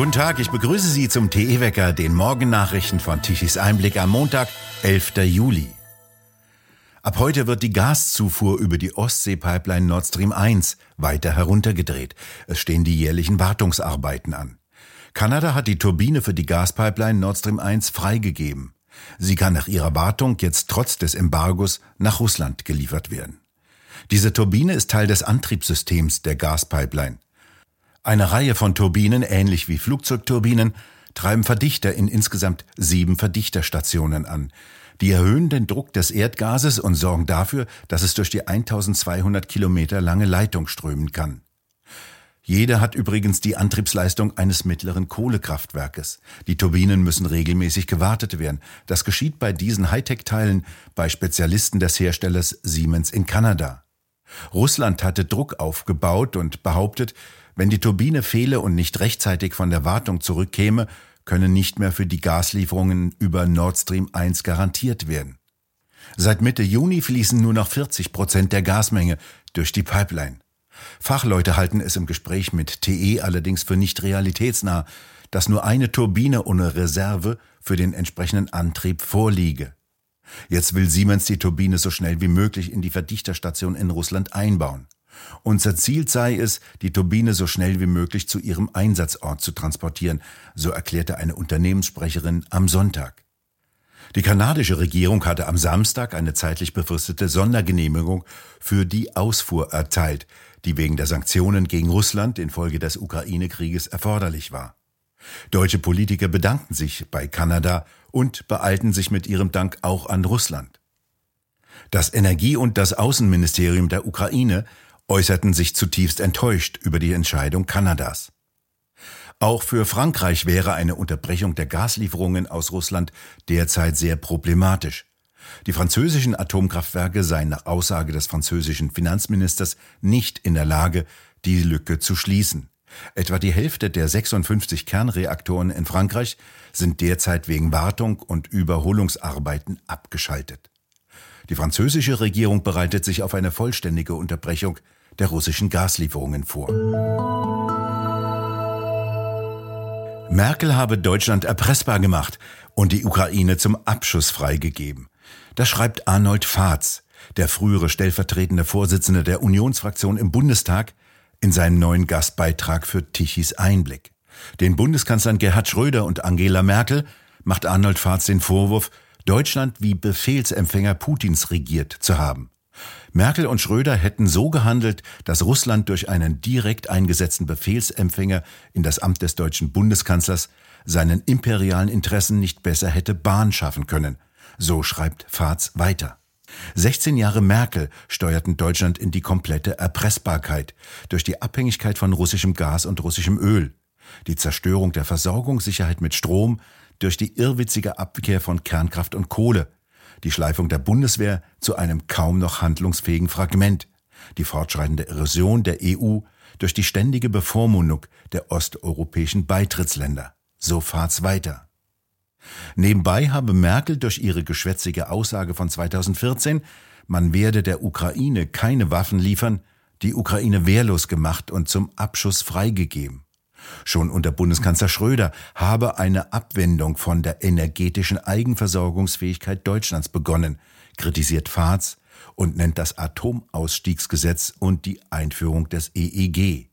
Guten Tag, ich begrüße Sie zum TE-Wecker, den Morgennachrichten von Tichys Einblick am Montag, 11. Juli. Ab heute wird die Gaszufuhr über die Ostsee-Pipeline Nord Stream 1 weiter heruntergedreht. Es stehen die jährlichen Wartungsarbeiten an. Kanada hat die Turbine für die Gaspipeline Nord Stream 1 freigegeben. Sie kann nach ihrer Wartung jetzt trotz des Embargos nach Russland geliefert werden. Diese Turbine ist Teil des Antriebssystems der Gaspipeline. Eine Reihe von Turbinen, ähnlich wie Flugzeugturbinen, treiben Verdichter in insgesamt sieben Verdichterstationen an. Die erhöhen den Druck des Erdgases und sorgen dafür, dass es durch die 1200 Kilometer lange Leitung strömen kann. Jeder hat übrigens die Antriebsleistung eines mittleren Kohlekraftwerkes. Die Turbinen müssen regelmäßig gewartet werden. Das geschieht bei diesen Hightech-Teilen bei Spezialisten des Herstellers Siemens in Kanada. Russland hatte Druck aufgebaut und behauptet, wenn die Turbine fehle und nicht rechtzeitig von der Wartung zurückkäme, können nicht mehr für die Gaslieferungen über Nord Stream 1 garantiert werden. Seit Mitte Juni fließen nur noch 40 Prozent der Gasmenge durch die Pipeline. Fachleute halten es im Gespräch mit TE allerdings für nicht realitätsnah, dass nur eine Turbine ohne Reserve für den entsprechenden Antrieb vorliege. Jetzt will Siemens die Turbine so schnell wie möglich in die Verdichterstation in Russland einbauen. Unser Ziel sei es, die Turbine so schnell wie möglich zu ihrem Einsatzort zu transportieren, so erklärte eine Unternehmenssprecherin am Sonntag. Die kanadische Regierung hatte am Samstag eine zeitlich befristete Sondergenehmigung für die Ausfuhr erteilt, die wegen der Sanktionen gegen Russland infolge des Ukraine-Krieges erforderlich war. Deutsche Politiker bedankten sich bei Kanada und beeilten sich mit ihrem Dank auch an Russland. Das Energie- und das Außenministerium der Ukraine äußerten sich zutiefst enttäuscht über die Entscheidung Kanadas. Auch für Frankreich wäre eine Unterbrechung der Gaslieferungen aus Russland derzeit sehr problematisch. Die französischen Atomkraftwerke seien nach Aussage des französischen Finanzministers nicht in der Lage, die Lücke zu schließen. Etwa die Hälfte der 56 Kernreaktoren in Frankreich sind derzeit wegen Wartung und Überholungsarbeiten abgeschaltet. Die französische Regierung bereitet sich auf eine vollständige Unterbrechung der russischen Gaslieferungen vor. Merkel habe Deutschland erpressbar gemacht und die Ukraine zum Abschuss freigegeben. Das schreibt Arnold Fahrz, der frühere stellvertretende Vorsitzende der Unionsfraktion im Bundestag, in seinem neuen Gastbeitrag für Tichys Einblick. Den Bundeskanzlern Gerhard Schröder und Angela Merkel macht Arnold Fahrz den Vorwurf, Deutschland wie Befehlsempfänger Putins regiert zu haben. Merkel und Schröder hätten so gehandelt, dass Russland durch einen direkt eingesetzten Befehlsempfänger in das Amt des deutschen Bundeskanzlers seinen imperialen Interessen nicht besser hätte Bahn schaffen können. So schreibt Fahrs weiter. 16 Jahre Merkel steuerten Deutschland in die komplette Erpressbarkeit durch die Abhängigkeit von russischem Gas und russischem Öl, die Zerstörung der Versorgungssicherheit mit Strom durch die irrwitzige Abkehr von Kernkraft und Kohle, die Schleifung der Bundeswehr zu einem kaum noch handlungsfähigen Fragment, die fortschreitende Erosion der EU durch die ständige Bevormundung der osteuropäischen Beitrittsländer. So fahrt's weiter. Nebenbei habe Merkel durch ihre geschwätzige Aussage von 2014, man werde der Ukraine keine Waffen liefern, die Ukraine wehrlos gemacht und zum Abschuss freigegeben. Schon unter Bundeskanzler Schröder habe eine Abwendung von der energetischen Eigenversorgungsfähigkeit Deutschlands begonnen, kritisiert Fahrs und nennt das Atomausstiegsgesetz und die Einführung des EEG.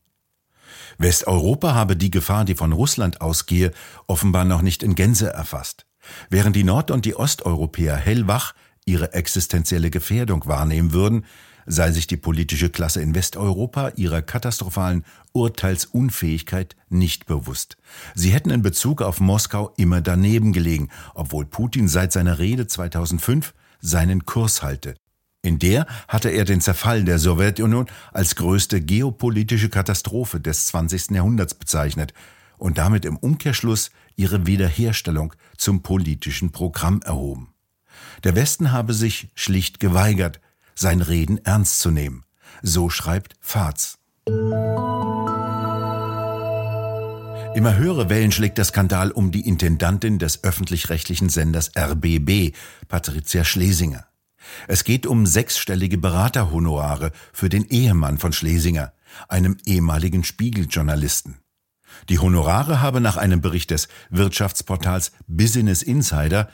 Westeuropa habe die Gefahr, die von Russland ausgehe, offenbar noch nicht in Gänze erfasst. Während die Nord- und die Osteuropäer hellwach ihre existenzielle Gefährdung wahrnehmen würden, sei sich die politische Klasse in Westeuropa ihrer katastrophalen Urteilsunfähigkeit nicht bewusst. Sie hätten in Bezug auf Moskau immer daneben gelegen, obwohl Putin seit seiner Rede 2005 seinen Kurs halte. In der hatte er den Zerfall der Sowjetunion als größte geopolitische Katastrophe des 20. Jahrhunderts bezeichnet und damit im Umkehrschluss ihre Wiederherstellung zum politischen Programm erhoben. Der Westen habe sich schlicht geweigert, sein Reden ernst zu nehmen. So schreibt Faz. Immer höhere Wellen schlägt der Skandal um die Intendantin des öffentlich-rechtlichen Senders RBB, Patricia Schlesinger. Es geht um sechsstellige Beraterhonorare für den Ehemann von Schlesinger, einem ehemaligen Spiegeljournalisten. Die Honorare habe nach einem Bericht des Wirtschaftsportals Business Insider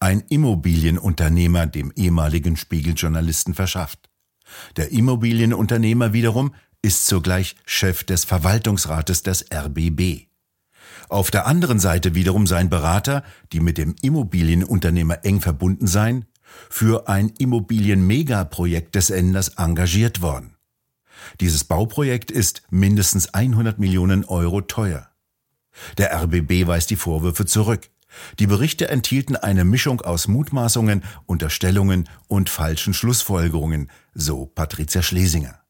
ein Immobilienunternehmer dem ehemaligen Spiegeljournalisten verschafft. Der Immobilienunternehmer wiederum ist zugleich Chef des Verwaltungsrates des RBB. Auf der anderen Seite wiederum sein Berater, die mit dem Immobilienunternehmer eng verbunden seien, für ein Immobilien-Megaprojekt des Enders engagiert worden. Dieses Bauprojekt ist mindestens 100 Millionen Euro teuer. Der RBB weist die Vorwürfe zurück. Die Berichte enthielten eine Mischung aus Mutmaßungen, Unterstellungen und falschen Schlussfolgerungen, so Patricia Schlesinger.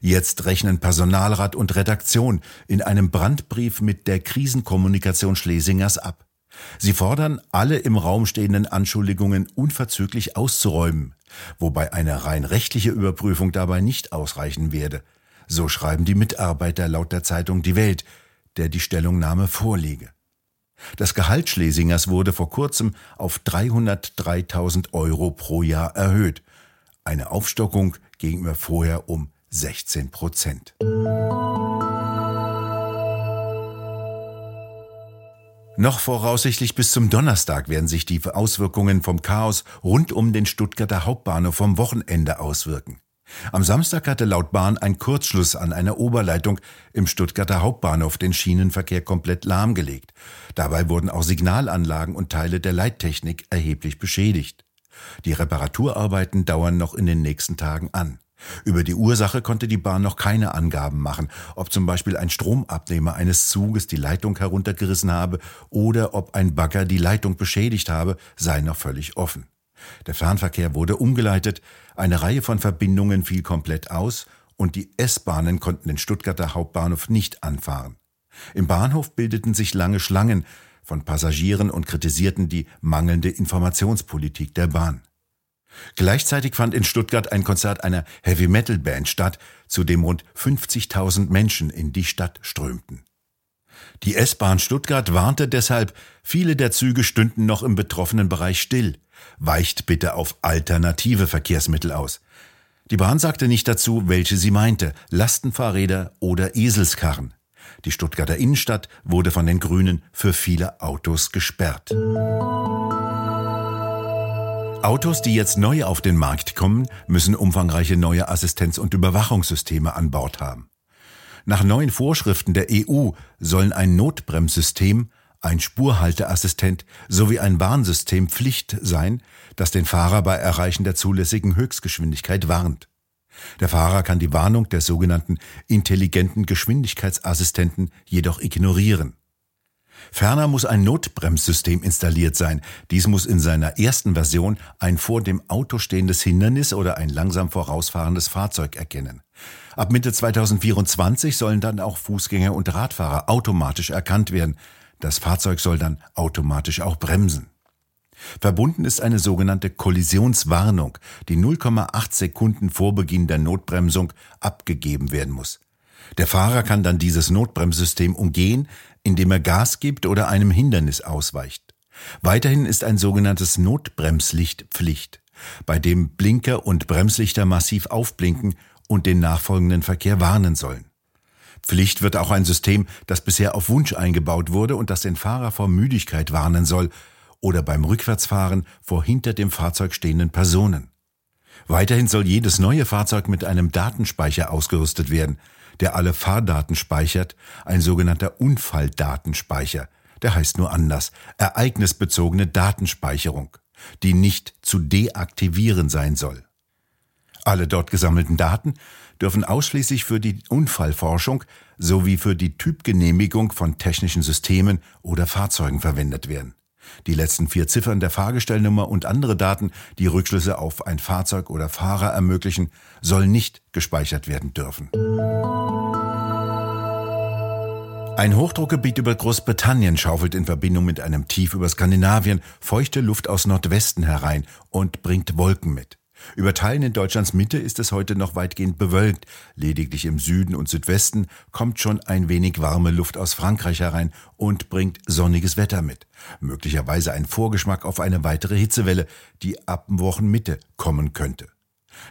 Jetzt rechnen Personalrat und Redaktion in einem Brandbrief mit der Krisenkommunikation Schlesingers ab. Sie fordern, alle im Raum stehenden Anschuldigungen unverzüglich auszuräumen, wobei eine rein rechtliche Überprüfung dabei nicht ausreichen werde. So schreiben die Mitarbeiter laut der Zeitung Die Welt, der die Stellungnahme vorliege. Das Gehalt Schlesingers wurde vor kurzem auf 303.000 Euro pro Jahr erhöht. Eine Aufstockung gegenüber vorher um 16 Prozent. Noch voraussichtlich bis zum Donnerstag werden sich die Auswirkungen vom Chaos rund um den Stuttgarter Hauptbahnhof vom Wochenende auswirken. Am Samstag hatte laut Bahn ein Kurzschluss an einer Oberleitung im Stuttgarter Hauptbahnhof den Schienenverkehr komplett lahmgelegt. Dabei wurden auch Signalanlagen und Teile der Leittechnik erheblich beschädigt. Die Reparaturarbeiten dauern noch in den nächsten Tagen an. Über die Ursache konnte die Bahn noch keine Angaben machen, ob zum Beispiel ein Stromabnehmer eines Zuges die Leitung heruntergerissen habe oder ob ein Bagger die Leitung beschädigt habe, sei noch völlig offen. Der Fernverkehr wurde umgeleitet, eine Reihe von Verbindungen fiel komplett aus und die S-Bahnen konnten den Stuttgarter Hauptbahnhof nicht anfahren. Im Bahnhof bildeten sich lange Schlangen von Passagieren und kritisierten die mangelnde Informationspolitik der Bahn. Gleichzeitig fand in Stuttgart ein Konzert einer Heavy-Metal-Band statt, zu dem rund 50.000 Menschen in die Stadt strömten. Die S-Bahn Stuttgart warnte deshalb, viele der Züge stünden noch im betroffenen Bereich still. Weicht bitte auf alternative Verkehrsmittel aus. Die Bahn sagte nicht dazu, welche sie meinte, Lastenfahrräder oder Eselskarren. Die Stuttgarter Innenstadt wurde von den Grünen für viele Autos gesperrt. Autos, die jetzt neu auf den Markt kommen, müssen umfangreiche neue Assistenz- und Überwachungssysteme an Bord haben. Nach neuen Vorschriften der EU sollen ein Notbremssystem, ein Spurhalteassistent sowie ein Warnsystem Pflicht sein, das den Fahrer bei Erreichen der zulässigen Höchstgeschwindigkeit warnt. Der Fahrer kann die Warnung der sogenannten intelligenten Geschwindigkeitsassistenten jedoch ignorieren. Ferner muss ein Notbremssystem installiert sein. Dies muss in seiner ersten Version ein vor dem Auto stehendes Hindernis oder ein langsam vorausfahrendes Fahrzeug erkennen. Ab Mitte 2024 sollen dann auch Fußgänger und Radfahrer automatisch erkannt werden. Das Fahrzeug soll dann automatisch auch bremsen. Verbunden ist eine sogenannte Kollisionswarnung, die 0,8 Sekunden vor Beginn der Notbremsung abgegeben werden muss. Der Fahrer kann dann dieses Notbremssystem umgehen, indem er Gas gibt oder einem Hindernis ausweicht. Weiterhin ist ein sogenanntes Notbremslicht Pflicht, bei dem Blinker und Bremslichter massiv aufblinken und den nachfolgenden Verkehr warnen sollen. Pflicht wird auch ein System, das bisher auf Wunsch eingebaut wurde und das den Fahrer vor Müdigkeit warnen soll oder beim Rückwärtsfahren vor hinter dem Fahrzeug stehenden Personen. Weiterhin soll jedes neue Fahrzeug mit einem Datenspeicher ausgerüstet werden, der alle Fahrdaten speichert, ein sogenannter Unfalldatenspeicher, der heißt nur anders, ereignisbezogene Datenspeicherung, die nicht zu deaktivieren sein soll. Alle dort gesammelten Daten dürfen ausschließlich für die Unfallforschung sowie für die Typgenehmigung von technischen Systemen oder Fahrzeugen verwendet werden. Die letzten vier Ziffern der Fahrgestellnummer und andere Daten, die Rückschlüsse auf ein Fahrzeug oder Fahrer ermöglichen, sollen nicht gespeichert werden dürfen. Ein Hochdruckgebiet über Großbritannien schaufelt in Verbindung mit einem Tief über Skandinavien feuchte Luft aus Nordwesten herein und bringt Wolken mit. Über Teilen in Deutschlands Mitte ist es heute noch weitgehend bewölkt. Lediglich im Süden und Südwesten kommt schon ein wenig warme Luft aus Frankreich herein und bringt sonniges Wetter mit. Möglicherweise ein Vorgeschmack auf eine weitere Hitzewelle, die ab Wochenmitte kommen könnte.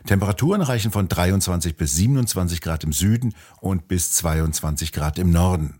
Temperaturen reichen von 23 bis 27 Grad im Süden und bis 22 Grad im Norden.